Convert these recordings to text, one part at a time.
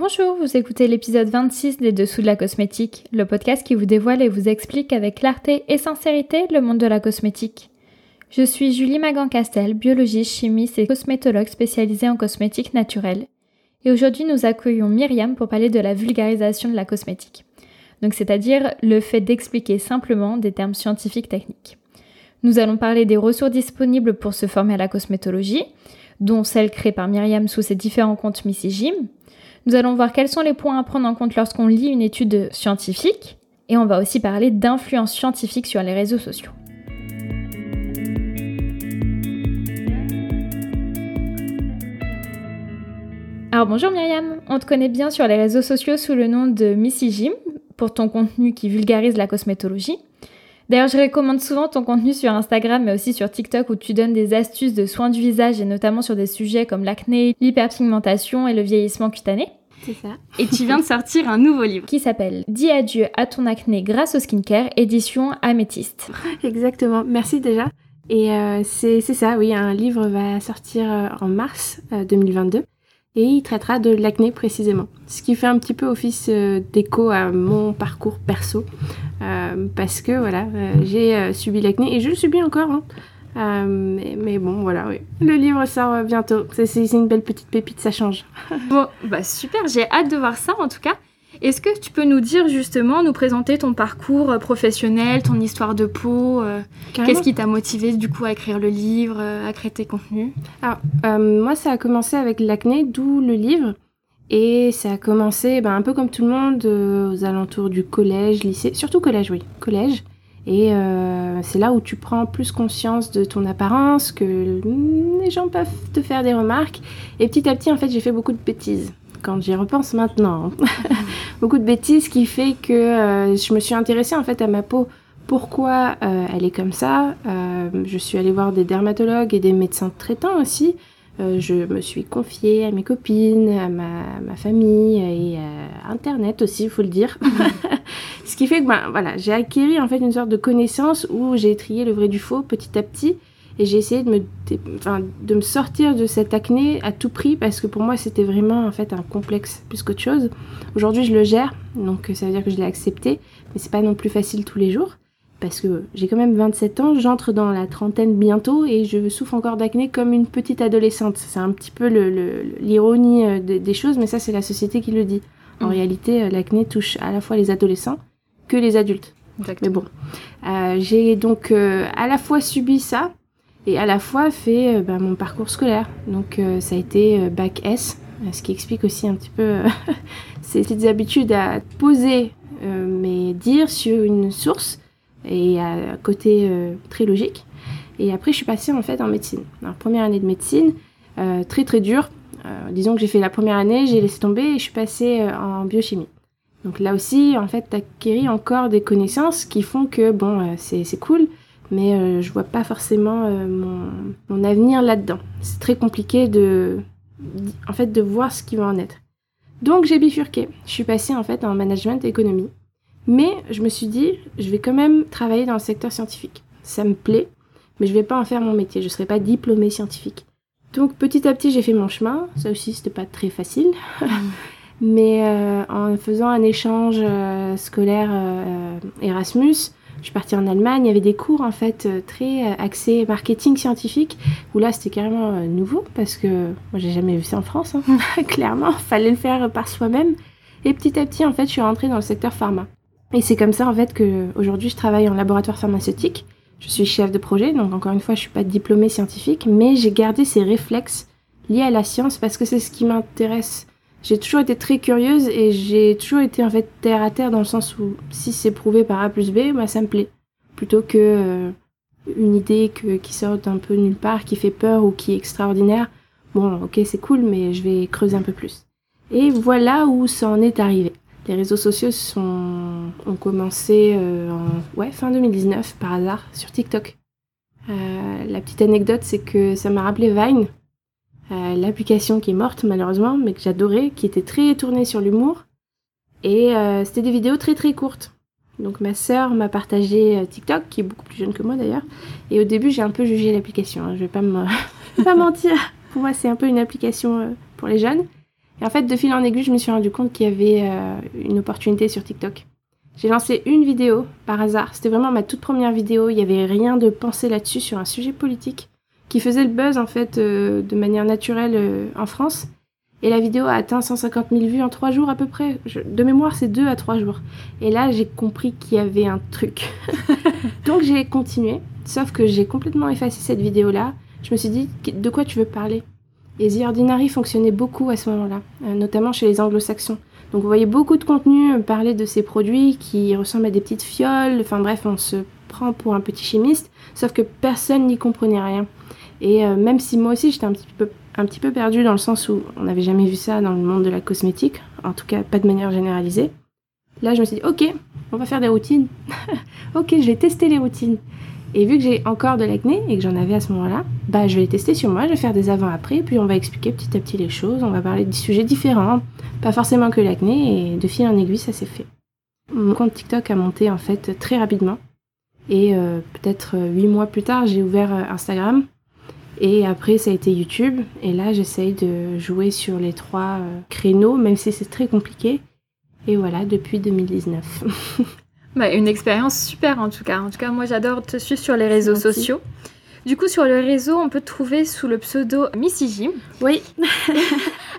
Bonjour, vous écoutez l'épisode 26 des Dessous de la cosmétique, le podcast qui vous dévoile et vous explique avec clarté et sincérité le monde de la cosmétique. Je suis Julie Magan-Castel, biologiste, chimiste et cosmétologue spécialisée en cosmétique naturelle. Et aujourd'hui, nous accueillons Myriam pour parler de la vulgarisation de la cosmétique. Donc, c'est-à-dire le fait d'expliquer simplement des termes scientifiques techniques. Nous allons parler des ressources disponibles pour se former à la cosmétologie, dont celles créées par Myriam sous ses différents comptes Missy Jim, nous allons voir quels sont les points à prendre en compte lorsqu'on lit une étude scientifique et on va aussi parler d'influence scientifique sur les réseaux sociaux. Alors bonjour Myriam, on te connaît bien sur les réseaux sociaux sous le nom de Missy Jim pour ton contenu qui vulgarise la cosmétologie. D'ailleurs, je recommande souvent ton contenu sur Instagram, mais aussi sur TikTok, où tu donnes des astuces de soins du visage, et notamment sur des sujets comme l'acné, l'hyperpigmentation et le vieillissement cutané. C'est ça. Et tu viens de sortir un nouveau livre qui s'appelle Dis adieu à ton acné grâce au skincare, édition Améthyste. Exactement, merci déjà. Et euh, c'est ça, oui, un livre va sortir euh, en mars 2022 euh, et il traitera de l'acné précisément. Ce qui fait un petit peu office d'écho à mon parcours perso euh, parce que voilà, euh, j'ai euh, subi l'acné et je le subis encore. Hein. mais, bon, voilà, oui. Le livre sort bientôt. C'est une belle petite pépite, ça change. bon, bah super, j'ai hâte de voir ça en tout cas. Est-ce que tu peux nous dire justement, nous présenter ton parcours professionnel, ton histoire de peau Qu'est-ce qui t'a motivé du coup à écrire le livre, à créer tes contenus? Alors, moi ça a commencé avec l'acné, d'où le livre. Et ça a commencé ben, un peu comme tout le monde euh, aux alentours du collège, lycée, surtout collège, oui, collège. Et euh, c'est là où tu prends plus conscience de ton apparence, que les gens peuvent te faire des remarques. Et petit à petit, en fait, j'ai fait beaucoup de bêtises. Quand j'y repense maintenant, beaucoup de bêtises qui fait que euh, je me suis intéressée en fait à ma peau. Pourquoi elle est comme ça? Je suis allée voir des dermatologues et des médecins traitants aussi euh, je me suis confiée à mes copines, à ma, famille et à Internet aussi, il faut le dire. Ce qui fait que ben, voilà, j'ai acquis en fait une sorte de connaissance où j'ai trié le vrai du faux petit à petit et j'ai essayé de me, de me sortir de cette acné à tout prix parce que pour moi c'était vraiment en fait un complexe plus qu'autre chose. Aujourd'hui je le gère, donc ça veut dire que je l'ai accepté, mais c'est pas non plus facile tous les jours parce que j'ai quand même 27 ans, j'entre dans la trentaine bientôt et je souffre encore d'acné comme une petite adolescente. C'est un petit peu l'ironie euh, des choses, mais ça c'est la société qui le dit. En mm. réalité, euh, l'acné touche à la fois les adolescents que les adultes. Mais bon, euh, j'ai donc à la fois subi ça et à la fois fait bah, mon parcours scolaire. Donc ça a été bac S, ce qui explique aussi un petit peu ces petites habitudes à poser mes dires sur une source et à côté euh, très logique. Et après, je suis passée en fait en médecine. Première année de médecine, euh, très très dure. Euh, disons que j'ai fait la première année, j'ai laissé tomber et je suis passée en biochimie. Donc là aussi, en fait, acquéris encore des connaissances qui font que, bon, c'est cool, mais je vois pas forcément mon, mon, avenir là-dedans. C'est très compliqué de, en fait, de voir ce qui va en être. Donc j'ai bifurqué. Je suis passée en fait en management économie. Mais je me suis dit, je vais quand même travailler dans le secteur scientifique. Ça me plaît, mais je vais pas en faire mon métier. Je serai pas diplômée scientifique. Donc petit à petit, j'ai fait mon chemin. Ça aussi, c'était pas très facile. mais euh, en faisant un échange euh, scolaire euh, Erasmus, je suis partie en Allemagne, il y avait des cours en fait très axés marketing scientifique, où là c'était carrément nouveau parce que moi j'ai jamais vu ça en France, hein. clairement, fallait le faire par soi-même. Et petit à petit en fait je suis rentrée dans le secteur pharma. Et c'est comme ça en fait que aujourd'hui je travaille en laboratoire pharmaceutique. Je suis chef de projet, donc encore une fois je suis pas diplômée scientifique, mais j'ai gardé ces réflexes liés à la science parce que c'est ce qui m'intéresse. J'ai toujours été très curieuse et j'ai toujours été en fait terre à terre dans le sens où si c'est prouvé par A plus B, bah, ça me plaît. Plutôt que euh, une idée que, qui sort un peu nulle part, qui fait peur ou qui est extraordinaire. Bon, ok, c'est cool, mais je vais creuser un peu plus. Et voilà où ça en est arrivé. Les réseaux sociaux sont, ont commencé euh, en ouais, fin 2019 par hasard sur TikTok. Euh, la petite anecdote, c'est que ça m'a rappelé Vine, euh, l'application qui est morte malheureusement, mais que j'adorais, qui était très tournée sur l'humour. Et c'était des vidéos très très courtes. Donc ma sœur m'a partagé TikTok, qui est beaucoup plus jeune que moi d'ailleurs. Et au début, j'ai un peu jugé l'application. Hein. Je vais pas me pas mentir. Pour moi, c'est un peu une application pour les jeunes. Et en fait, de fil en aiguille, je me suis rendu compte qu'il y avait euh, une opportunité sur TikTok. J'ai lancé une vidéo par hasard. C'était vraiment ma toute première vidéo. Il n'y avait rien de pensé là-dessus sur un sujet politique qui faisait le buzz en fait euh, de manière naturelle euh, en France. Et la vidéo a atteint 150 000 vues en trois jours à peu près. de mémoire, c'est deux à trois jours. Et là, j'ai compris qu'il y avait un truc. Donc j'ai continué. Sauf que j'ai complètement effacé cette vidéo-là. Je me suis dit, de quoi tu veux parler? Et The Ordinary fonctionnait beaucoup à ce moment-là, euh, notamment chez les anglo-saxons. Donc vous voyez beaucoup de contenu parler de ces produits qui ressemblent à des petites fioles, enfin bref, on se prend pour un petit chimiste, sauf que personne n'y comprenait rien. Et euh, même si moi aussi j'étais un petit peu un petit peu perdu dans le sens où on n'avait jamais vu ça dans le monde de la cosmétique, en tout cas pas de manière généralisée. Là, je me suis dit, ok, on va faire des routines. ok, je vais tester les routines. Et vu que j'ai encore de l'acné et que j'en avais à ce moment-là, bah je vais les tester sur moi, je vais faire des avant-après, puis on va expliquer petit à petit les choses, on va parler de sujets différents, pas forcément que l'acné, et de fil en aiguille, ça s'est fait. Mon compte TikTok a monté en fait très rapidement, et euh, peut-être euh, huit mois plus tard, j'ai ouvert Instagram, et après ça a été YouTube, et là j'essaye de jouer sur les trois créneaux, même si c'est très compliqué, et voilà, depuis 2019. Bah, une expérience super en tout cas. En tout cas, moi j'adore te suivre sur les réseaux sociaux. Du coup, sur le réseau, on peut te trouver sous le pseudo Missy Jim. Oui.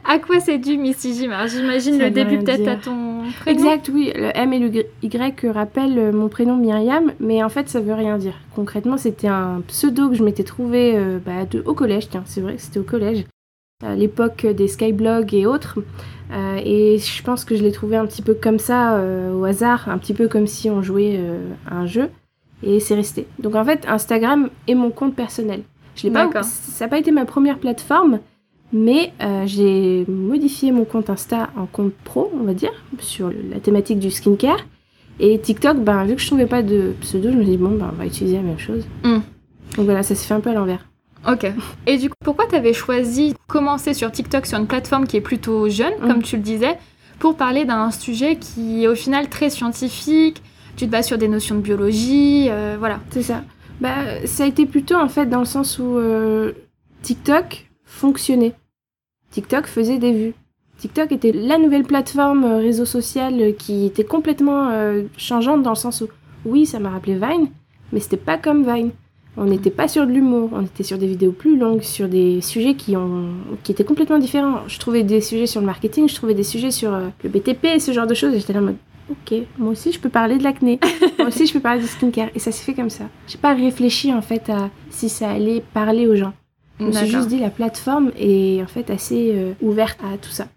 à quoi c'est dû Missy Jim J'imagine le début peut-être à ton prénom. Exact, oui. Le M et le Y rappellent euh, mon prénom Myriam, mais en fait, ça veut rien dire. Concrètement, c'était un pseudo que je m'étais trouvé euh, bah, au collège. Tiens, c'est vrai que c'était au collège. À l'époque des skyblogs et autres. Euh, et je pense que je l'ai trouvé un petit peu comme ça, euh, au hasard, un petit peu comme si on jouait euh, un jeu. Et c'est resté. Donc en fait, Instagram est mon compte personnel. Je l'ai pas, ça n'a pas été ma première plateforme, mais j'ai modifié mon compte Insta en compte pro, on va dire, sur la thématique du skincare. Et TikTok, ben, vu que je trouvais pas de pseudo, je me suis dit, bon, ben, on va utiliser la même chose. Hmm. Donc voilà, ça s'est fait un peu à l'envers. Ok. Et du coup, pourquoi tu avais choisi de commencer sur TikTok sur une plateforme qui est plutôt jeune, comme mm. tu le disais, pour parler d'un sujet qui est au final très scientifique Tu te bases sur des notions de biologie, euh, voilà. C'est ça. Bah, ça a été plutôt en fait dans le sens où euh, TikTok fonctionnait. TikTok faisait des vues. TikTok était la nouvelle plateforme euh, réseau social qui était complètement changeante dans le sens où, oui, ça m'a rappelé Vine, mais c'était pas comme Vine. On n'était pas sur de l'humour, on était sur des vidéos plus longues, sur des sujets qui, ont, qui étaient complètement différents. Je trouvais des sujets sur le marketing, je trouvais des sujets sur le BTP, ce genre de choses. J'étais là en mode, ok, moi aussi je peux parler de l'acné, moi aussi je peux parler du skincare. Et ça s'est fait comme ça. J'ai pas réfléchi en fait à si ça allait parler aux gens. Je me suis juste dit, la plateforme est en fait assez euh, ouverte à tout ça.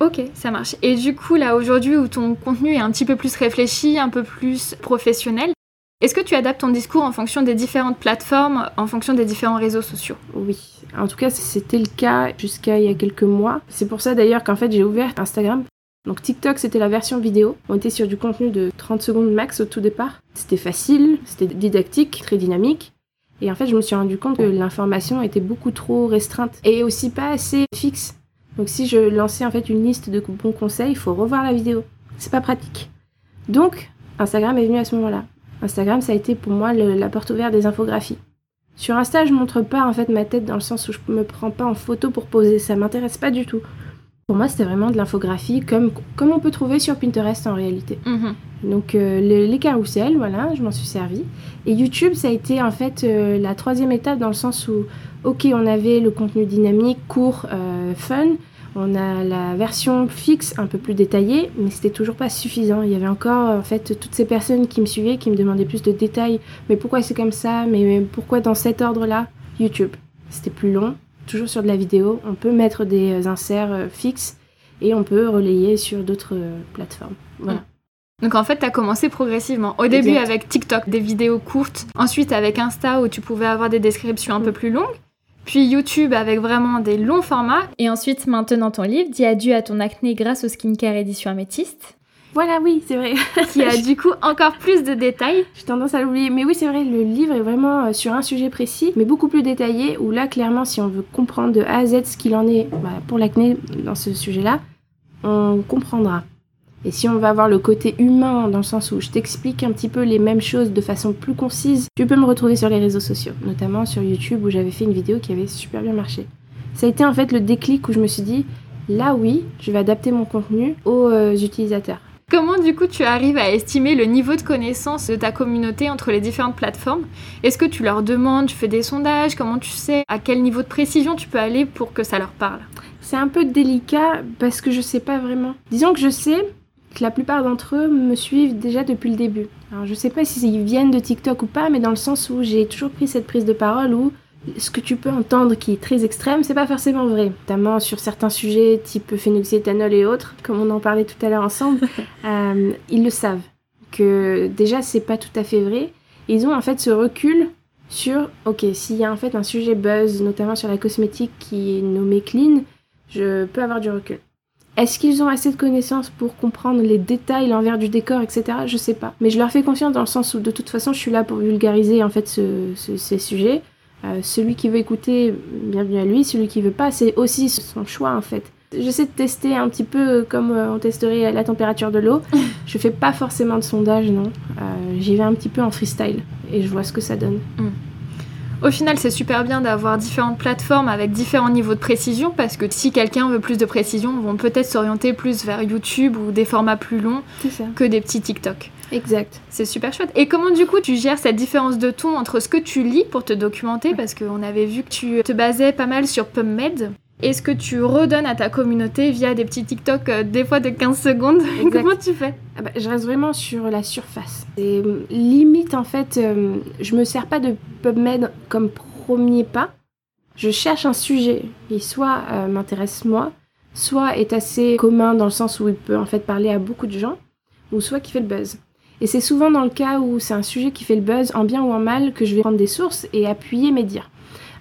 Ok, ça marche. Et du coup, là, aujourd'hui, où ton contenu est un petit peu plus réfléchi, un peu plus professionnel, est-ce que tu adaptes ton discours en fonction des différentes plateformes, en fonction des différents réseaux sociaux? Oui. En tout cas, c'était le cas jusqu'à il y a quelques mois. C'est pour ça d'ailleurs qu'en fait j'ai ouvert Instagram. Donc TikTok, c'était la version vidéo. On était sur du contenu de 30 secondes max au tout départ. C'était facile, c'était didactique, très dynamique. Et en fait, je me suis rendu compte que l'information était beaucoup trop restreinte et aussi pas assez fixe. Donc si je lançais en fait une liste de bons conseils, il faut revoir la vidéo. C'est pas pratique. Donc Instagram est venu à ce moment-là. Instagram, ça a été pour moi la porte ouverte des infographies. Sur Insta, je montre pas en fait ma tête dans le sens où je me prends pas en photo pour poser, ça m'intéresse pas du tout. Pour moi, c'était vraiment de l'infographie comme, comme on peut trouver sur Pinterest en réalité. Mhm. Donc euh, les, carousels, voilà, je m'en suis servi. Et YouTube, ça a été en fait euh, la troisième étape dans le sens où, ok, on avait le contenu dynamique, court, euh, fun, on a la version fixe un peu plus détaillée, mais c'était toujours pas suffisant. Il y avait encore en fait toutes ces personnes qui me suivaient, qui me demandaient plus de détails. Mais pourquoi c'est comme ça? Mais pourquoi dans cet ordre-là? YouTube. C'était plus long, toujours sur de la vidéo. On peut mettre des inserts euh, fixes et on peut relayer sur d'autres euh, plateformes. Voilà. Donc en fait, tu as commencé progressivement. Au début avec TikTok, des vidéos courtes. Ensuite avec Insta où tu pouvais avoir des descriptions un peu mm. plus longues puis YouTube avec vraiment des longs formats. Et ensuite, maintenant ton livre, Dis adieu à ton acné grâce au skincare édition améthyste. Voilà, oui, c'est vrai. qui a du coup encore plus de détails. J'ai tendance à l'oublier. Mais oui, c'est vrai, le livre est vraiment euh, sur un sujet précis, mais beaucoup plus détaillé, où là, clairement, si on veut comprendre de A à Z ce qu'il en est bah, pour l'acné dans ce sujet-là, on comprendra. Et si on va avoir le côté humain, dans le sens où je t'explique un petit peu les mêmes choses de façon plus concise, tu peux me retrouver sur les réseaux sociaux, notamment sur YouTube où j'avais fait une vidéo qui avait super bien marché. Ça a été en fait le déclic où je me suis dit, là oui, je vais adapter mon contenu aux euh, utilisateurs. Comment du coup tu arrives à estimer le niveau de connaissance de ta communauté entre les différentes plateformes? Est-ce que tu leur demandes, tu fais des sondages? Comment tu sais à quel niveau de précision tu peux aller pour que ça leur parle? C'est un peu délicat parce que je sais pas vraiment. Disons que je sais que la plupart d'entre eux me suivent déjà depuis le début. Alors je sais pas s'ils viennent de TikTok ou pas, mais dans le sens où j'ai toujours pris cette prise de parole où ce que tu peux entendre qui est très extrême, c'est pas forcément vrai. Notamment sur certains sujets type phénoxyéthanol et autres, comme on en parlait tout à l'heure ensemble, euh, ils le savent. Que déjà c'est pas tout à fait vrai. Ils ont en fait ce recul sur, ok, s'il y a en fait un sujet buzz, notamment sur la cosmétique qui est nommé clean, je peux avoir du recul. Est-ce qu'ils ont assez de connaissances pour comprendre les détails, l'envers du décor, etc. Je sais pas. Mais je leur fais confiance dans le sens où de toute façon je suis là pour vulgariser en fait ces sujets. Euh, celui qui veut écouter, bienvenue à lui. Celui qui veut pas, c'est aussi son choix en fait. J'essaie de tester un petit peu comme euh, on testerait la température de l'eau. je fais pas forcément de sondage, non. Euh, j'y vais un petit peu en freestyle et je vois ce que ça donne. Mm. Au final, c'est super bien d'avoir différentes plateformes avec différents niveaux de précision parce que si quelqu'un veut plus de précision, on vont peut-être s'orienter plus vers YouTube ou des formats plus longs que des petits TikTok. Exact. C'est super chouette. Et comment du coup tu gères cette différence de ton entre ce que tu lis pour te documenter parce qu'on avait vu que tu te basais pas mal sur PubMed et ce que tu redonnes à ta communauté via des petits TikTok euh, des fois de 15 secondes? comment tu fais? Ah bah, Je reste vraiment sur la surface. Et euh, limite en fait, euh, je me sers pas de PubMed comme premier pas. Je cherche un sujet qui soit m'intéresse moi, soit est assez commun dans le sens où il peut en fait parler à beaucoup de gens, ou soit qui fait le buzz. Et c'est souvent dans le cas où c'est un sujet qui fait le buzz, en bien ou en mal, que je vais prendre des sources et appuyer mes dires.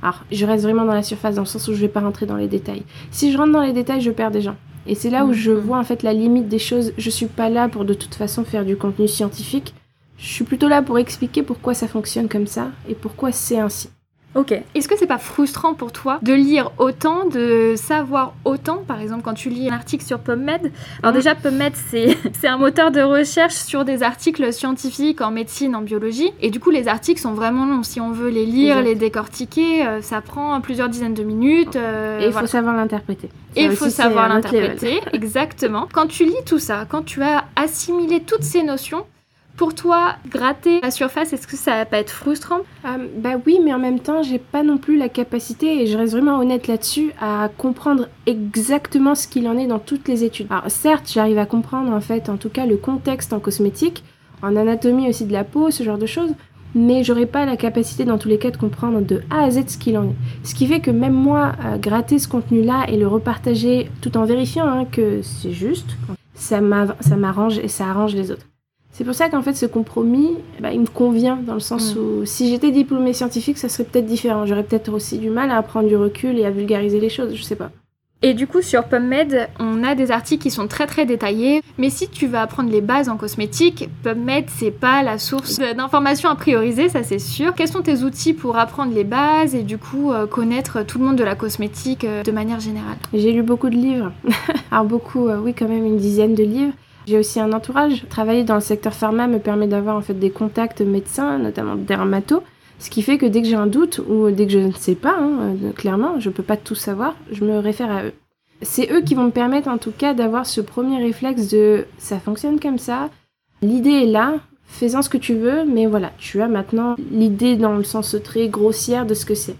Alors, je reste vraiment dans la surface, dans le sens où je vais pas rentrer dans les détails. Si je rentre dans les détails, je perds des gens. Et c'est là où je vois en fait la limite des choses. Je suis pas là pour de toute façon faire du contenu scientifique. Je suis plutôt là pour expliquer pourquoi ça fonctionne comme ça et pourquoi c'est ainsi. Ok. Est-ce que c'est pas frustrant pour toi de lire autant, de savoir autant Par exemple, quand tu lis un article sur PubMed? Alors, mm. déjà, PubMed, c'est un moteur de recherche sur des articles scientifiques en médecine, en biologie. Et du coup, les articles sont vraiment longs. Si on veut les lire, les décortiquer, euh, ça prend plusieurs dizaines de minutes. Euh, et il faut savoir l'interpréter. Et il faut savoir l'interpréter, exactement. Quand tu lis tout ça, quand tu as assimilé toutes ces notions, pour toi, gratter la surface, est-ce que ça va pas être frustrant euh, Bah oui, mais en même temps, j'ai pas non plus la capacité, et je reste vraiment honnête là-dessus, à comprendre exactement ce qu'il en est dans toutes les études. Alors certes, j'arrive à comprendre en fait, en tout cas, le contexte en cosmétique, en anatomie aussi de la peau, ce genre de choses, mais j'aurais pas la capacité dans tous les cas de comprendre de A à Z ce qu'il en est. Ce qui fait que même moi, euh, gratter ce contenu-là et le repartager tout en vérifiant hein, que c'est juste, ça m'arrange et ça arrange les autres. C'est pour ça qu'en fait ce compromis, bah, il me convient dans le sens mm. où si j'étais diplômée scientifique, ça serait peut-être différent. J'aurais peut-être aussi du mal à prendre du recul et à vulgariser les choses, je sais pas. Et du coup, sur PubMed, on a des articles qui sont très très détaillés. Mais si tu vas apprendre les bases en cosmétique, PubMed, c'est pas la source d'informations à prioriser, ça c'est sûr. Quels sont tes outils pour apprendre les bases et du coup euh, connaître tout le monde de la cosmétique euh, de manière générale? J'ai lu beaucoup de livres. Alors beaucoup, euh, oui, quand même une dizaine de livres. J'ai aussi un entourage. Travailler dans le secteur pharma me permet d'avoir en fait des contacts médecins, notamment dermato, ce qui fait que dès que j'ai un doute ou dès que je ne sais pas, hein, euh, clairement, je peux pas tout savoir, je me réfère à eux. C'est eux qui vont me permettre en tout cas d'avoir ce premier réflexe de ça fonctionne comme ça, l'idée est là, fais-en ce que tu veux, mais voilà, tu as maintenant l'idée dans le sens très grossière de ce que c'est.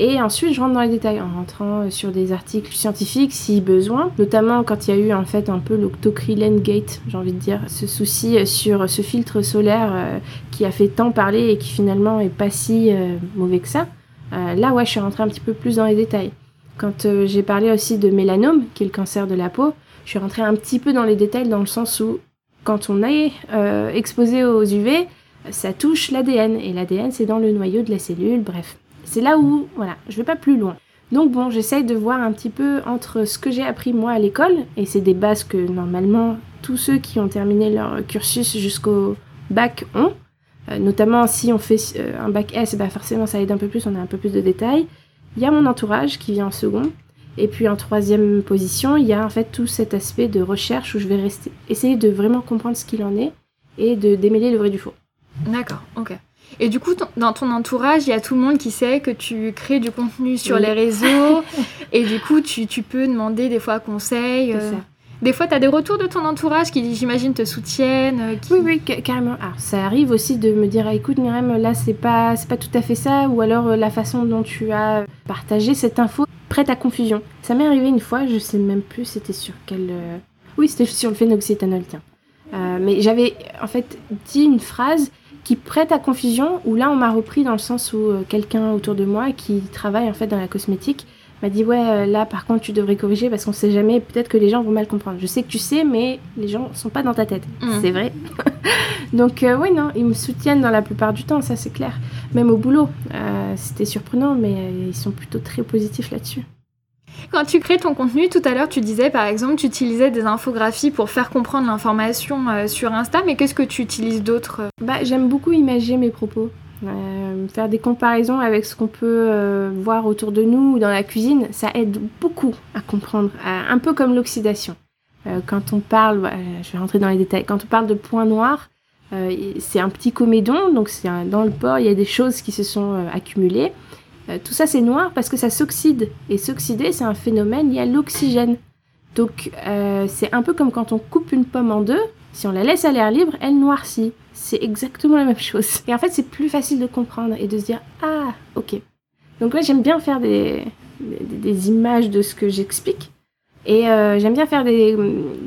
Et ensuite, je rentre dans les détails en rentrant euh, sur des articles scientifiques si besoin, notamment quand il y a eu en fait un peu l'octocrylène gate, j'ai envie de dire, ce souci euh, sur ce filtre solaire euh, qui a fait tant parler et qui finalement est pas si mauvais que ça. là, ouais, je suis rentrée un petit peu plus dans les détails. Quand j'ai parlé aussi de mélanome, qui est le cancer de la peau, je suis rentrée un petit peu dans les détails dans le sens où quand on est exposé aux UV, ça touche l'ADN et l'ADN c'est dans le noyau de la cellule, bref. C'est là où, voilà, je vais pas plus loin. Donc bon, j'essaye de voir un petit peu entre ce que j'ai appris moi à l'école, et c'est des bases que normalement tous ceux qui ont terminé leur cursus jusqu'au bac ont. Euh, notamment si on fait euh, un bac S, bah forcément ça aide un peu plus, on a un peu plus de détails. Il y a mon entourage qui vient en second. Et puis en troisième position, il y a en fait tout cet aspect de recherche où je vais rester, essayer de vraiment comprendre ce qu'il en est et de démêler le vrai du faux. D'accord, ok. Et du coup, dans ton entourage, il y a tout le monde qui sait que tu crées du contenu sur les réseaux. et du coup, tu, tu, peux demander des fois conseil. Euh, des fois, tu as des retours de ton entourage qui, j'imagine, te soutiennent. Euh, oui, oui, carrément. Alors, ça arrive aussi de me dire, ah, écoute, Myriam, là, c'est pas, pas tout à fait ça. Ou alors, euh, la façon dont tu as partagé cette info prête à confusion. Ça m'est arrivé une fois, je sais même plus, c'était sur quel. Oui, c'était sur le phénoxyéthanol, tiens. mais j'avais, en fait, dit une phrase qui prête à confusion, où là on m'a repris dans le sens où euh, quelqu'un autour de moi qui travaille en fait dans la cosmétique m'a dit ouais euh, là par contre tu devrais corriger parce qu'on sait jamais peut-être que les gens vont mal comprendre. Je sais que tu sais mais les gens sont pas dans ta tête. Mm. C'est vrai. Donc euh, oui non ils me soutiennent dans la plupart du temps ça c'est clair. Même au boulot c'était surprenant mais ils sont plutôt très positifs là-dessus. Quand tu crées ton contenu, tout à l'heure, tu disais par exemple, tu utilisais des infographies pour faire comprendre l'information euh, sur Insta, mais qu'est-ce que tu utilises d'autre Bah, j'aime beaucoup imager mes propos. Euh, faire des comparaisons avec ce qu'on peut euh, voir autour de nous ou dans la cuisine, ça aide beaucoup à comprendre, un peu comme l'oxydation. quand on parle, bah, je vais rentrer dans les détails, quand on parle de points noirs, c'est un petit comédon, donc c'est dans le porc, il y a des choses qui se sont accumulées. Euh, tout ça c'est noir parce que ça s'oxyde. Et s'oxyder, c'est un phénomène lié à l'oxygène. Donc euh, c'est un peu comme quand on coupe une pomme en deux, si on la laisse à l'air libre, elle noircit. C'est exactement la même chose. Et en fait, c'est plus facile de comprendre et de se dire Ah, ok. Donc là, j'aime bien faire des, images de ce que j'explique. Et euh, j'aime bien faire des,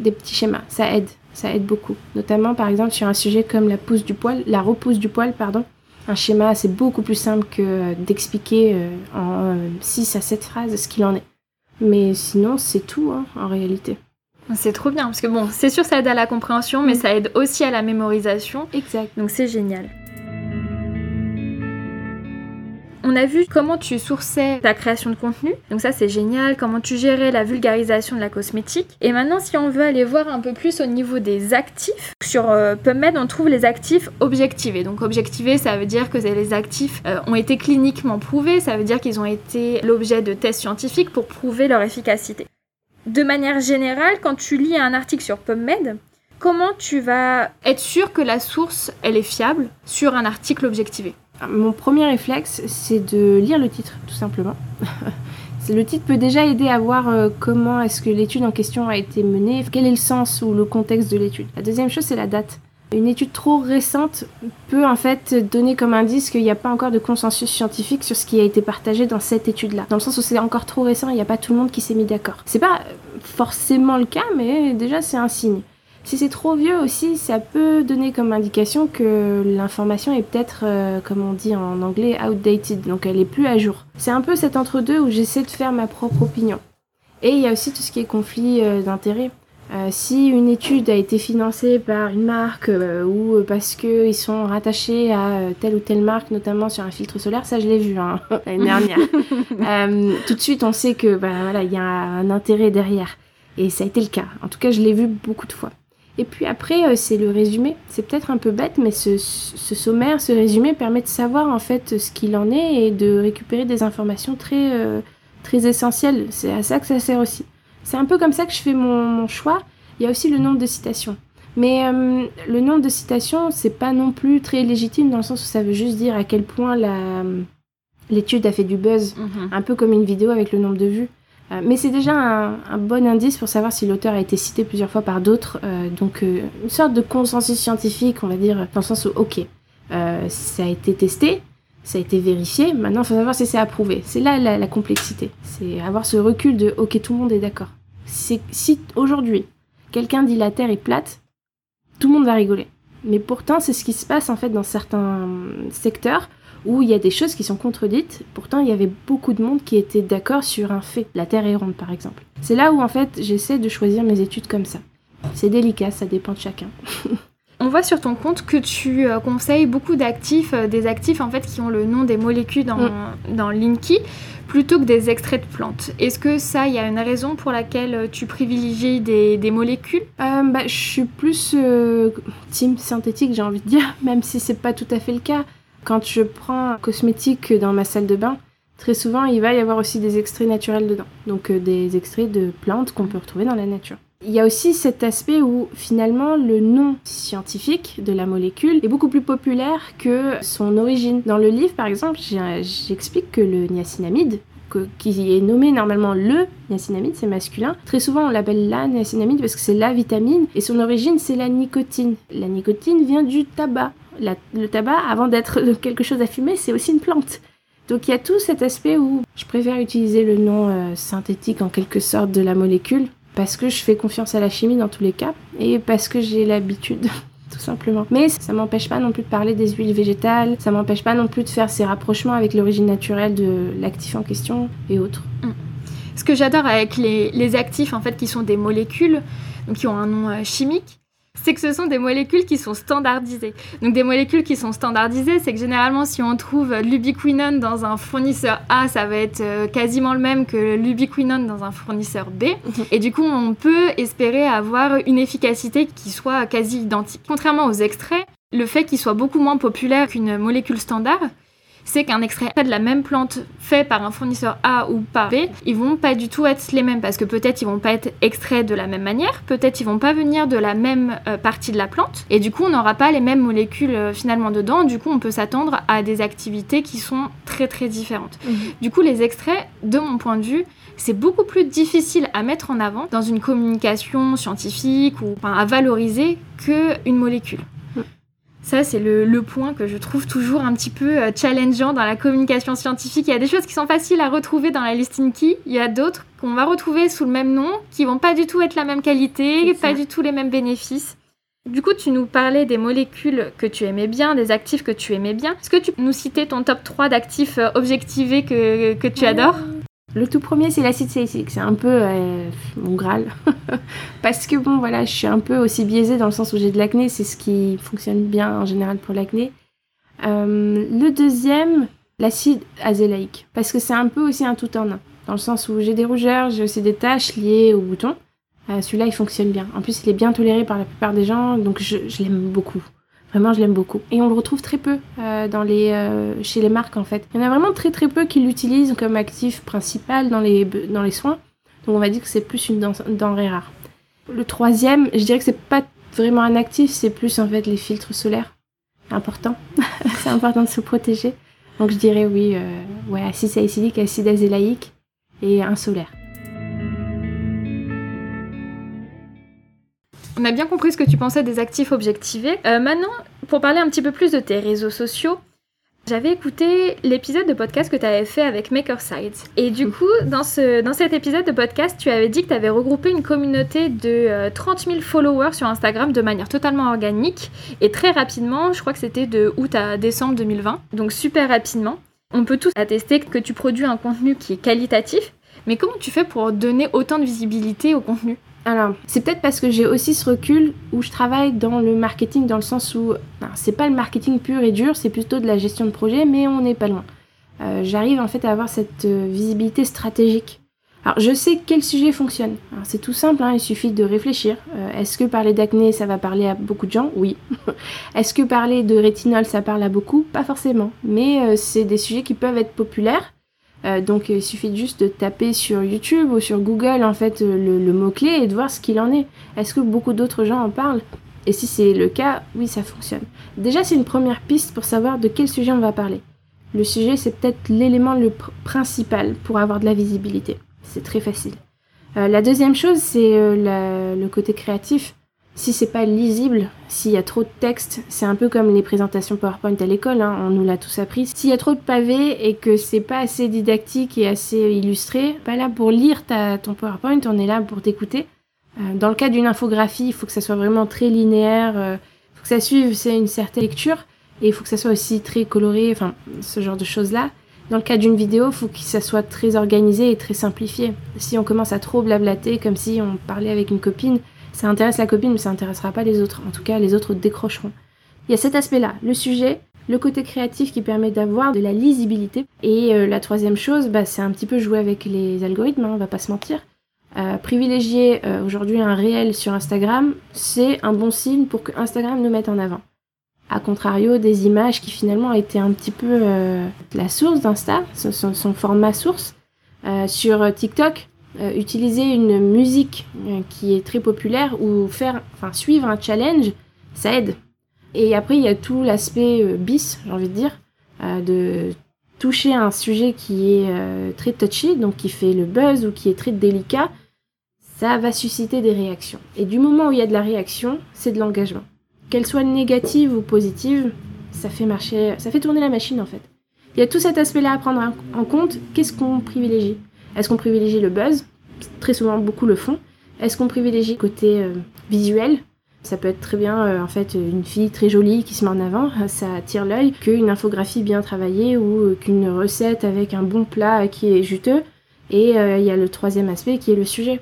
petits schémas. Ça aide. Ça aide beaucoup. Notamment, par exemple, sur un sujet comme la pousse du la repousse du poil, pardon un schéma, c'est beaucoup plus simple que d'expliquer euh, en 6 à 7 phrases ce qu'il en est. Mais sinon, c'est tout hein, en réalité. C'est trop bien, parce que bon, c'est sûr, ça aide à la compréhension, mais mm. ça aide aussi à la mémorisation. Exact. Donc c'est génial. On a vu comment tu sourçais ta création de contenu, donc ça c'est génial, comment tu gérais la vulgarisation de la cosmétique. Et maintenant si on veut aller voir un peu plus au niveau des actifs, sur euh, PubMed on trouve les actifs objectivés. Donc objectivés ça veut dire que les actifs euh, ont été cliniquement prouvés, ça veut dire qu'ils ont été l'objet de tests scientifiques pour prouver leur efficacité. De manière générale, quand tu lis un article sur PubMed, comment tu vas être sûr que la source elle est fiable sur un article objectivé? Mon premier réflexe, c'est de lire le titre, tout simplement. le titre peut déjà aider à voir euh, comment est-ce que l'étude en question a été menée, quel est le sens ou le contexte de l'étude. La deuxième chose, c'est la date. Une étude trop récente peut en fait donner comme indice qu'il n'y a pas encore de consensus scientifique sur ce qui a été partagé dans cette étude-là. Dans le sens où c'est encore trop récent, il n'y a pas tout le monde qui s'est mis d'accord. C'est pas forcément le cas, mais déjà c'est un signe. Si c'est trop vieux aussi, ça peut donner comme indication que l'information est peut-être, euh, comme on dit en anglais, outdated, donc elle est plus à jour. C'est un peu cet entre-deux où j'essaie de faire ma propre opinion. Et il y a aussi tout ce qui est conflit euh, d'intérêts. Euh, si une étude a été financée par une marque ou parce qu'ils sont rattachés à telle ou telle marque, notamment sur un filtre solaire, ça je l'ai vu hein, l'année dernière. tout de suite, on sait que bah, voilà, il y a un intérêt derrière. Et ça a été le cas. En tout cas, je l'ai vu beaucoup de fois. Et puis après, euh, c'est le résumé. C'est peut-être un peu bête, mais ce, sommaire, ce résumé permet de savoir en fait ce qu'il en est et de récupérer des informations très, euh, très essentielles. C'est à ça que ça sert aussi. C'est un peu comme ça que je fais mon, choix. Il y a aussi le nombre de citations. Mais euh, le nombre de citations, c'est pas non plus très légitime dans le sens où ça veut juste dire à quel point l'étude a fait du buzz, mhm. un peu comme une vidéo avec le nombre de vues. Euh, mais c'est déjà un, bon indice pour savoir si l'auteur a été cité plusieurs fois par d'autres. Euh, donc euh, une sorte de consensus scientifique, on va dire, dans le sens où, ok, ça a été testé, ça a été vérifié, maintenant il faut savoir si c'est approuvé. C'est là la, complexité. C'est avoir ce recul de, ok, tout le monde est d'accord. Si aujourd'hui, quelqu'un dit la Terre est plate, tout le monde va rigoler. Mais pourtant, c'est ce qui se passe en fait dans certains secteurs où il y a des choses qui sont contredites. Pourtant, il y avait beaucoup de monde qui était d'accord sur un fait. La Terre est ronde, par exemple. C'est là où, en fait, j'essaie de choisir mes études comme ça. C'est délicat, ça dépend de chacun. On voit sur ton compte que tu euh, conseilles beaucoup d'actifs, euh, des actifs en fait qui ont le nom des molécules dans, mm. dans Linky, plutôt que des extraits de plantes. Est-ce que ça, il y a une raison pour laquelle euh, tu privilégies des, des molécules? Bah, Je suis plus team synthétique, j'ai envie de dire, même si c'est pas tout à fait le cas. Quand je prends un cosmétique dans ma salle de bain, très souvent il va y avoir aussi des extraits naturels dedans. Donc euh, des extraits de plantes qu'on peut retrouver dans la nature. Il y a aussi cet aspect où finalement le nom scientifique de la molécule est beaucoup plus populaire que son origine. Dans le livre par exemple, j'explique que le niacinamide, qui est nommé normalement le niacinamide, c'est masculin. Très souvent, on l'appelle la niacinamide parce que c'est la vitamine et son origine, c'est la nicotine. La nicotine vient du tabac. Le tabac, avant d'être quelque chose à fumer, c'est aussi une plante. Donc il y a tout cet aspect où je préfère utiliser le nom euh, synthétique en quelque sorte de la molécule parce que je fais confiance à la chimie dans tous les cas et parce que j'ai l'habitude. tout simplement. Mais ça m'empêche pas non plus de parler des huiles végétales, ça m'empêche pas non plus de faire ces rapprochements avec l'origine naturelle de l'actif en question et autres. Mm. Ce que j'adore avec les, actifs, en fait, qui sont des molécules, qui ont un nom euh, chimique, c'est que ce sont des molécules qui sont standardisées. Donc des molécules qui sont standardisées, c'est que généralement si on trouve l'ubiquinone dans un fournisseur A, ça va être euh, quasiment le même que l'ubiquinone dans un fournisseur B. Mhm. Et du coup, on peut espérer avoir une efficacité qui soit quasi identique. Contrairement aux extraits, le fait qu'ils soient beaucoup moins populaires qu'une molécule standard, c'est qu'un extrait de la même plante fait par un fournisseur A ou par B, ils vont pas du tout être les mêmes parce que peut-être ils vont pas être extraits de la même manière, peut-être ils vont pas venir de la même euh, partie de la plante et du coup on n'aura pas les mêmes molécules euh, finalement dedans. Du coup on peut s'attendre à des activités qui sont très très différentes. Mhm. Du coup les extraits, de mon point de vue, c'est beaucoup plus difficile à mettre en avant dans une communication scientifique ou à valoriser qu'une molécule. Ça, c'est le, point que je trouve toujours un petit peu euh, challengeant dans la communication scientifique. Il y a des choses qui sont faciles à retrouver dans la listing key. Il y a d'autres qu'on va retrouver sous le même nom, qui vont pas du tout être la même qualité, pas du tout les mêmes bénéfices. Du coup, tu nous parlais des molécules que tu aimais bien, des actifs que tu aimais bien. Est-ce que tu peux nous citer ton top 3 d'actifs euh, objectivés que, que tu adores? Le tout premier, c'est l'acide salicylique. C'est un peu euh, mon Graal. Parce que bon, voilà, je suis un peu aussi biaisée dans le sens où j'ai de l'acné. C'est ce qui fonctionne bien en général pour l'acné. Euh, le deuxième, l'acide azélaïque. Parce que c'est un peu aussi un tout en un. Dans le sens où j'ai des rougeurs, j'ai aussi des taches liées aux boutons. Euh, celui-là, il fonctionne bien. En plus, il est bien toléré par la plupart des gens, donc je l'aime beaucoup. Vraiment, je l'aime beaucoup. Et on le retrouve très peu euh, dans les, euh, chez les marques en fait. Il y en a vraiment très très peu qui l'utilisent comme actif principal dans les, dans les soins. Donc on va dire que c'est plus une denrée rare. Le troisième, je dirais que c'est pas vraiment un actif, c'est plus en fait les filtres solaires. Important. c'est important de se protéger. Donc je dirais oui, euh, ouais, acide salicylique, acide azélaïque et un solaire. On a bien compris ce que tu pensais des actifs objectivés. Euh, maintenant, pour parler un petit peu plus de tes réseaux sociaux, j'avais écouté l'épisode de podcast que tu avais fait avec Makerside. Et du coup, dans, ce, dans cet épisode de podcast, tu avais dit que tu avais regroupé une communauté de 30 euh, 000 followers sur Instagram de manière totalement organique et très rapidement. Je crois que c'était de août à décembre 2020. Donc super rapidement. On peut tous attester que tu produis un contenu qui est qualitatif. Mais comment tu fais pour donner autant de visibilité au contenu? Alors, c'est peut-être parce que j'ai aussi ce recul où je travaille dans le marketing, dans le sens où c'est pas le marketing pur et dur, c'est plutôt de la gestion de projet, mais on n'est pas loin. Euh, j'arrive en fait à avoir cette euh, visibilité stratégique. Alors, je sais quel sujet fonctionne. C'est tout simple, hein, il suffit de réfléchir. Euh, est-ce que parler d'acné, ça va parler à beaucoup de gens? Oui. Est-ce que parler de rétinol, ça parle à beaucoup? Pas forcément. Mais c'est des sujets qui peuvent être populaires euh, donc il suffit juste de taper sur YouTube ou sur Google en fait euh, le, mot-clé et de voir ce qu'il en est. Est-ce que beaucoup d'autres gens en parlent? Et si c'est le cas, oui ça fonctionne. Déjà c'est une première piste pour savoir de quel sujet on va parler. Le sujet c'est peut-être l'élément le principal pour avoir de la visibilité. C'est très facile. Euh, la deuxième chose c'est le côté créatif si c'est pas lisible, s'il y a trop de texte, c'est un peu comme les présentations PowerPoint à l'école, hein, on nous l'a tous appris. S'il y a trop de pavés et que c'est pas assez didactique et assez illustré, pas là pour lire ta, ton PowerPoint, on est là pour t'écouter. Euh, dans le cas d'une infographie, il faut que ça soit vraiment très linéaire, il euh, faut que ça suive une certaine lecture et il faut que ça soit aussi très coloré, enfin ce genre de choses-là. Dans le cas d'une vidéo, il faut que ça soit très organisé et très simplifié. Si on commence à trop blablater comme si on parlait avec une copine, ça intéresse la copine, mais ça intéressera pas les autres. En tout cas, les autres décrocheront. Il y a cet aspect-là, le sujet, le côté créatif qui permet d'avoir de la lisibilité. Et euh, la troisième chose, bah, c'est un petit peu jouer avec les algorithmes, hein, on va pas se mentir. Euh, privilégier euh, aujourd'hui un réel sur Instagram, c'est un bon signe pour que Instagram nous mette en avant. A contrario, des images qui finalement étaient un petit peu la source d'Insta, son, son, format source. sur TikTok, euh, utiliser une musique euh, qui est très populaire ou faire, enfin, suivre un challenge, ça aide. Et après, il y a tout l'aspect bis, j'ai envie de dire, de toucher un sujet qui est très touchy, donc qui fait le buzz ou qui est très délicat, ça va susciter des réactions. Et du moment où il y a de la réaction, c'est de l'engagement. Qu'elle soit négative ou positive, ça fait marcher, ça fait tourner la machine en fait. Il y a tout cet aspect-là à prendre en compte. Qu'est-ce qu'on privilégie? Est-ce qu'on privilégie le buzz? Très souvent, beaucoup le font. Est-ce qu'on privilégie le côté euh, visuel? Ça peut être très bien euh, en fait une fille très jolie qui se met en avant, ça attire l'œil, qu'une infographie bien travaillée ou euh, qu'une recette avec un bon plat qui est juteux. Et il y a le troisième aspect qui est le sujet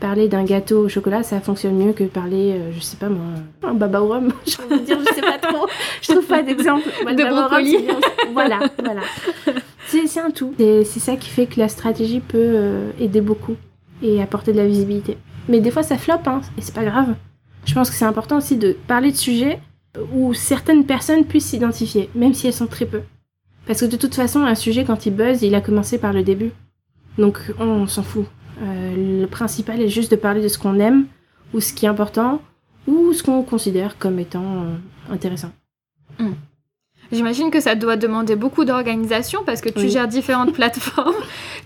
parler d'un gâteau au chocolat, ça fonctionne mieux que parler, euh, je sais pas moi, un baba au rhum. je veux dire, je sais pas trop. Je trouve pas d'exemple. de brocoli. voilà, voilà. C'est un tout. C'est ça qui fait que la stratégie peut euh, aider beaucoup et apporter de la visibilité. Mais des fois, ça floppe, hein, et c'est pas grave. Je pense que c'est important aussi de parler de sujets où certaines personnes puissent s'identifier, même si elles sont très peu. Parce que de toute façon, un sujet, quand il buzz, il a commencé par le début. Donc on s'en fout. Euh, le principal est juste de parler de ce qu'on aime, ou ce qui est important, ou ce qu'on considère comme étant euh, intéressant. Hmm. J'imagine que ça doit demander beaucoup d'organisation parce que tu gères différentes plateformes.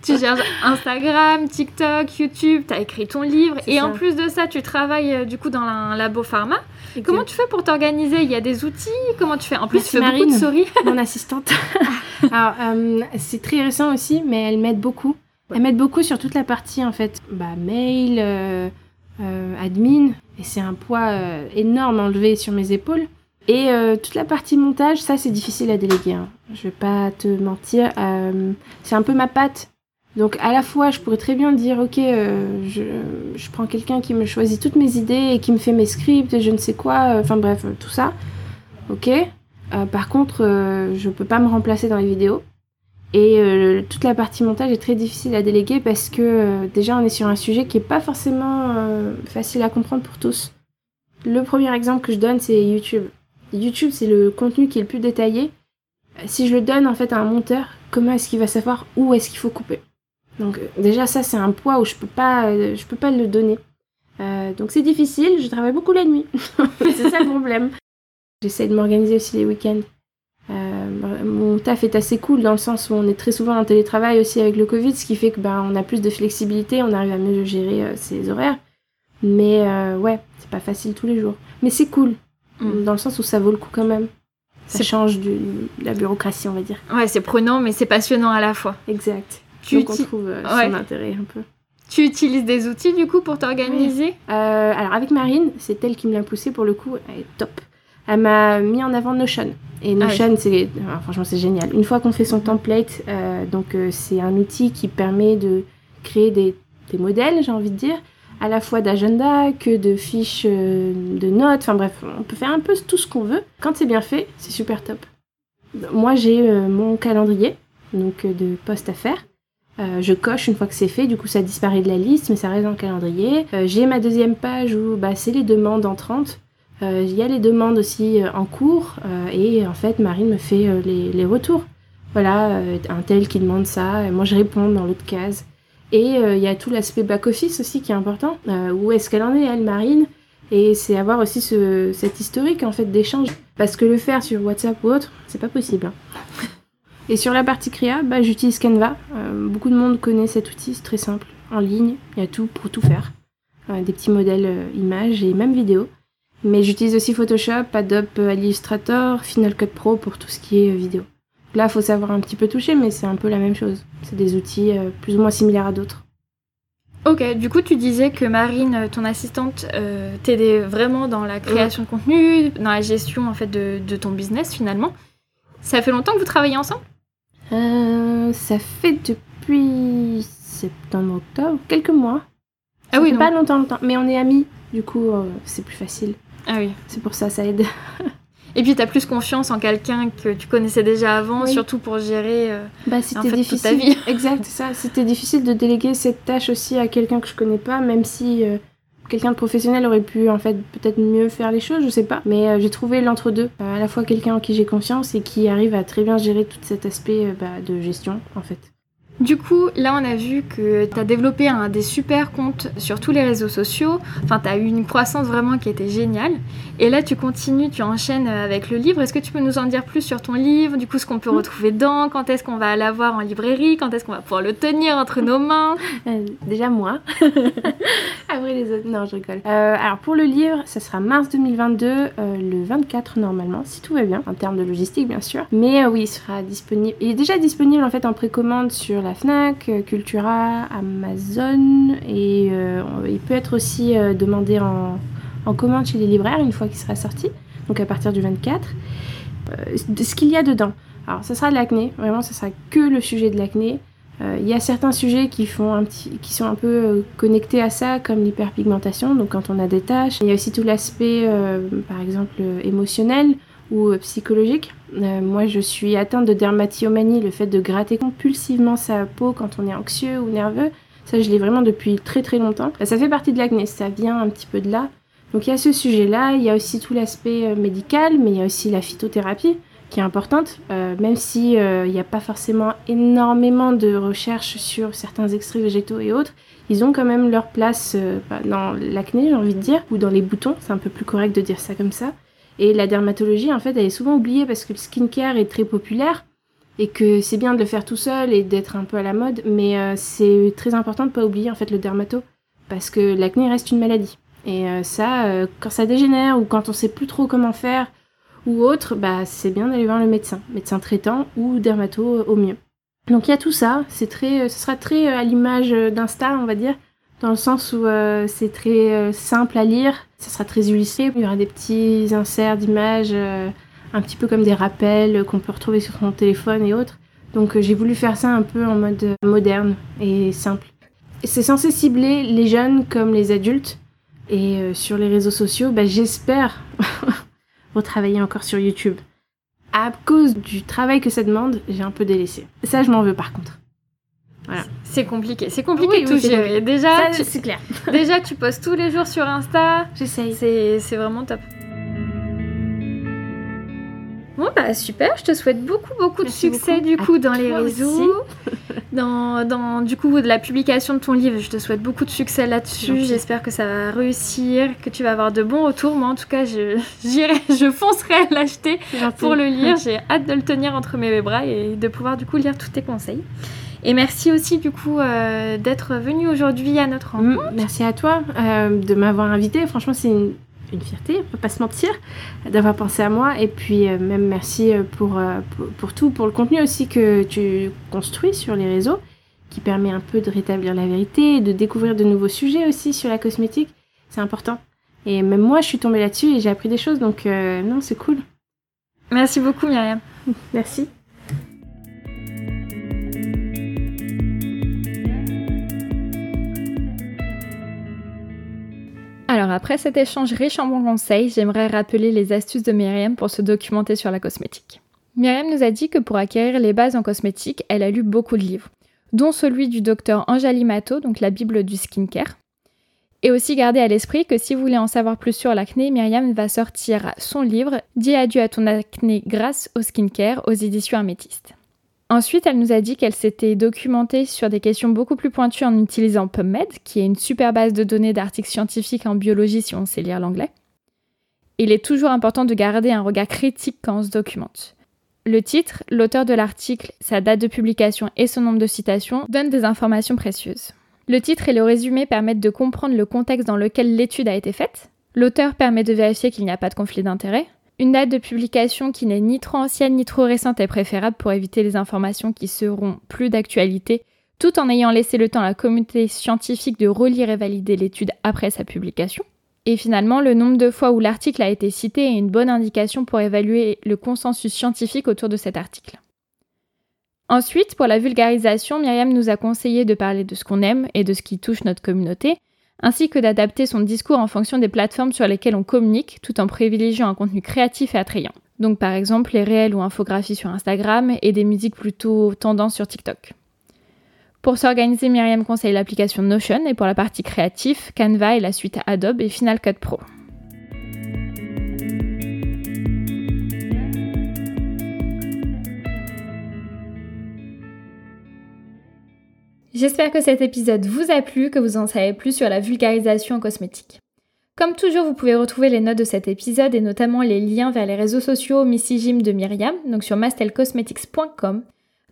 tu gères Instagram, TikTok, YouTube, tu as écrit ton livre et en plus de ça, tu travailles euh, du coup dans un labo pharma. Comment tu fais pour t'organiser? Il y a des outils? Comment tu fais? En plus, tu fais beaucoup de souris. mon assistante. Alors, c'est très récent aussi, mais elle m'aide beaucoup. Elle m'aide beaucoup sur toute la partie en fait, bah, mail, euh, euh, admin, et c'est un poids euh, énorme enlevé sur mes épaules. Et toute la partie montage, ça c'est difficile à déléguer. Hein. Je vais pas te mentir, c'est un peu ma patte. Donc à la fois, je pourrais très bien dire, ok, je, je, prends quelqu'un qui me choisit toutes mes idées et qui me fait mes scripts et je ne sais quoi, enfin bref, tout ça. Ok. par contre, je peux pas me remplacer dans les vidéos. Et euh, toute la partie montage est très difficile à déléguer parce que euh, déjà on est sur un sujet qui n'est pas forcément euh, facile à comprendre pour tous. Le premier exemple que je donne c'est YouTube. YouTube c'est le contenu qui est le plus détaillé. Si je le donne en fait à un monteur, comment est-ce qu'il va savoir où est-ce qu'il faut couper? Donc déjà ça c'est un poids où je peux pas, je peux pas le donner. donc c'est difficile, je travaille beaucoup la nuit. c'est ça le problème. J'essaie de m'organiser aussi les week-ends. Euh, mon taf est assez cool dans le sens où on est très souvent en télétravail aussi avec le Covid, ce qui fait que ben, on a plus de flexibilité, on arrive à mieux gérer euh, ses horaires. Mais euh, ouais, c'est pas facile tous les jours. Mais c'est cool, mm. dans le sens où ça vaut le coup quand même. Ça change de la bureaucratie, on va dire. Ouais, c'est prenant, mais c'est passionnant à la fois. Exact. Tu Donc on trouve son intérêt un peu. Tu utilises des outils du coup pour t'organiser? Alors avec Marine, c'est elle qui me l'a poussé pour le coup, elle est top. Elle m'a mis en avant Notion. Et ah Notion, c'est franchement c'est génial. Une fois qu'on fait son template, euh, donc euh, c'est un outil qui permet de créer des, des modèles, j'ai envie de dire, à la fois d'agenda que de fiches euh, de notes. Enfin bref, on peut faire un peu tout ce qu'on veut. Quand c'est bien fait, c'est super top. Moi j'ai mon calendrier, donc de postes à faire. je coche une fois que c'est fait, du coup ça disparaît de la liste, mais ça reste dans le calendrier. j'ai ma deuxième page où bah, c'est les demandes entrantes. Euh, il y a les demandes aussi euh, en cours euh, et en fait Marine me fait les, retours. Voilà, un tel qui demande ça, et moi je réponds dans l'autre case. Et il y a tout l'aspect back-office aussi qui est important. où est-ce qu'elle en est, elle, Marine? Et c'est avoir aussi ce, cet historique en fait d'échange. Parce que le faire sur WhatsApp ou autre, c'est pas possible. Hein. Et sur la partie créa, bah, j'utilise Canva. beaucoup de monde connaît cet outil, c'est très simple. En ligne, il y a tout pour tout faire. des petits modèles images et même vidéo. Mais j'utilise aussi Photoshop, Adobe Illustrator, Final Cut Pro pour tout ce qui est vidéo. Là, il faut savoir un petit peu toucher, mais c'est un peu la même chose. C'est des outils euh, plus ou moins similaires à d'autres. Ok, du coup, tu disais que Marine, ton assistante, euh, t'aidait vraiment dans la création de contenu, dans la gestion en fait de, ton business finalement. Ça fait longtemps que vous travaillez ensemble? Euh, Ça fait depuis septembre, octobre, quelques mois. Ah oui, pas longtemps, longtemps. Mais on est amis, du coup, euh, c'est plus facile. Ah oui. C'est pour ça, ça aide. Et puis, tu as plus confiance en quelqu'un que tu connaissais déjà avant, surtout pour gérer euh, bah, difficile. ta vie. exact, ça. C'était difficile de déléguer cette tâche aussi à quelqu'un que je connais pas, même si euh, quelqu'un de professionnel aurait pu en fait peut-être mieux faire les choses, je sais pas. Mais euh, j'ai trouvé l'entre-deux. à la fois quelqu'un en qui j'ai confiance et qui arrive à très bien gérer tout cet aspect bah, de gestion, en fait. Du coup, là, on a vu que tu as développé un des super comptes sur tous les réseaux sociaux. Enfin, tu as eu une croissance vraiment qui était géniale. Et là, tu continues, tu enchaînes avec le livre. Est-ce que tu peux nous en dire plus sur ton livre? Du coup, ce qu'on peut retrouver dedans Quand est-ce qu'on va l'avoir en librairie? Quand est-ce qu'on va pouvoir le tenir entre nos mains? Euh, Déjà, moi. Après les autres. Non, je rigole. Euh, alors, pour le livre, ça sera mars 2022, euh, le 24 normalement, si tout va bien, en termes de logistique, bien sûr. Mais oui, il sera disponible. Il est déjà disponible en fait en précommande sur la Fnac, euh, Cultura, Amazon et euh, il peut être aussi euh, demandé en, commande chez les libraires une fois qu'il sera sorti, donc à partir du 24. ce qu'il y a dedans. Alors, ça sera de l'acné, vraiment, ça sera que le sujet de l'acné. Il y a certains sujets qui, font un petit, qui sont un peu connectés à ça, comme l'hyperpigmentation, donc quand on a des taches. Il y a aussi tout l'aspect, par exemple, émotionnel ou psychologique. Euh, moi, je suis atteinte de dermatillomanie, le fait de gratter compulsivement sa peau quand on est anxieux ou nerveux. Ça, je l'ai vraiment depuis très très longtemps. Ça fait partie de l'acné, ça vient un petit peu de là. Donc il y a ce sujet-là, il y a aussi tout l'aspect euh, médical, mais il y a aussi la phytothérapie qui est importante, euh, même si n'y a pas forcément énormément de recherches sur certains extraits végétaux et autres, ils ont quand même leur place dans l'acné, j'ai envie de dire, ou dans les boutons, c'est un peu plus correct de dire ça comme ça. Et la dermatologie, en fait, elle est souvent oubliée parce que le skincare est très populaire et que c'est bien de le faire tout seul et d'être un peu à la mode, mais euh, c'est très important de ne pas oublier en fait le dermato parce que l'acné reste une maladie. Et euh, ça, euh, quand ça dégénère ou quand on sait plus trop comment faire ou autre, bah c'est bien d'aller voir le médecin, médecin traitant ou dermato au mieux. Donc il y a tout ça, c'est très, ce sera très à l'image d'Insta, on va dire dans le sens où c'est très simple à lire, ça sera très illustré, il y aura des petits inserts d'images, euh, un petit peu comme des rappels qu'on peut retrouver sur son téléphone et autres. Donc j'ai voulu faire ça un peu en mode moderne et simple. C'est censé cibler les jeunes comme les adultes. Et sur les réseaux sociaux, bah, j'espère retravailler encore sur YouTube. À cause du travail que ça demande, j'ai un peu délaissé. Ça, je m'en veux par contre. C'est compliqué, c'est compliqué de tout gérer. Déjà, c'est clair. déjà, tu postes tous les jours sur Insta. J'essaye. C'est vraiment top. Bon bah super, je te souhaite beaucoup beaucoup de succès du coup dans les réseaux, dans, dans, du coup de la publication de ton livre. Je te souhaite beaucoup de succès là-dessus. J'espère que ça va réussir, que tu vas avoir de bons retours. Moi en tout cas, je j'irai, je foncerai l'acheter pour le lire. J'ai hâte de le tenir entre mes bras et de pouvoir du coup lire tous tes conseils. Et merci aussi du coup euh, d'être venu aujourd'hui à notre mm, rencontre. merci à toi euh, de m'avoir invité. Franchement, c'est une, fierté, on peut pas se mentir, d'avoir pensé à moi. Et puis euh, même merci pour, pour, tout, pour le contenu aussi que tu construis sur les réseaux, qui permet un peu de rétablir la vérité, de découvrir de nouveaux sujets aussi sur la cosmétique. C'est important. Et même moi, je suis tombée là-dessus et j'ai appris des choses, donc non, c'est cool. Merci beaucoup Myriam. Merci. Alors après cet échange riche en bons conseils, j'aimerais rappeler les astuces de Myriam pour se documenter sur la cosmétique. Myriam nous a dit que pour acquérir les bases en cosmétique, elle a lu beaucoup de livres, dont celui du docteur Angeli Mato, donc la Bible du skincare. Et aussi garder à l'esprit que si vous voulez en savoir plus sur l'acné, Myriam va sortir son livre Dis adieu à ton acné grâce au skincare aux éditions Améthyste. Ensuite, elle nous a dit qu'elle s'était documentée sur des questions beaucoup plus pointues en utilisant PubMed, qui est une super base de données d'articles scientifiques en biologie si on sait lire l'anglais. Il est toujours important de garder un regard critique quand on se documente. Le titre, l'auteur de l'article, sa date de publication et son nombre de citations donnent des informations précieuses. Le titre et le résumé permettent de comprendre le contexte dans lequel l'étude a été faite. L'auteur permet de vérifier qu'il n'y a pas de conflit d'intérêt. Une date de publication qui n'est ni trop ancienne ni trop récente est préférable pour éviter les informations qui seront plus d'actualité, tout en ayant laissé le temps à la communauté scientifique de relire et valider l'étude après sa publication. Et finalement, le nombre de fois où l'article a été cité est une bonne indication pour évaluer le consensus scientifique autour de cet article. Ensuite, pour la vulgarisation, Myriam nous a conseillé de parler de ce qu'on aime et de ce qui touche notre communauté, ainsi que d'adapter son discours en fonction des plateformes sur lesquelles on communique, tout en privilégiant un contenu créatif et attrayant. Donc par exemple les réels ou infographies sur Instagram et des musiques plutôt tendances sur TikTok. Pour s'organiser, Myriam conseille l'application Notion et pour la partie créative, Canva et la suite Adobe et Final Cut Pro. J'espère que cet épisode vous a plu, que vous en savez plus sur la vulgarisation en cosmétique. Comme toujours, vous pouvez retrouver les notes de cet épisode et notamment les liens vers les réseaux sociaux Missy Jim de Myriam, donc sur mastelcosmetics.com,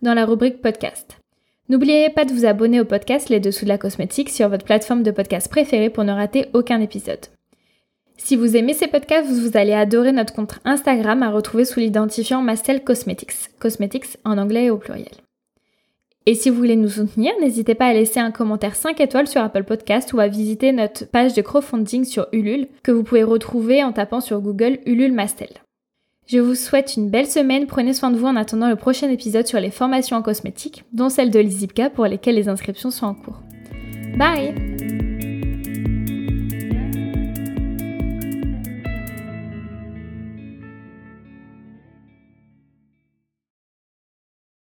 dans la rubrique podcast. N'oubliez pas de vous abonner au podcast Les Dessous de la Cosmétique sur votre plateforme de podcast préférée pour ne rater aucun épisode. Si vous aimez ces podcasts, vous allez adorer notre compte Instagram à retrouver sous l'identifiant Mastel Cosmetics, Cosmetics en anglais et au pluriel. Et si vous voulez nous soutenir, n'hésitez pas à laisser un commentaire 5 étoiles sur Apple Podcast ou à visiter notre page de crowdfunding sur Ulule que vous pouvez retrouver en tapant sur Google Ulule Mastel. Je vous souhaite une belle semaine, prenez soin de vous en attendant le prochain épisode sur les formations en cosmétique, dont celle de l'ISIPCA pour lesquelles les inscriptions sont en cours. Bye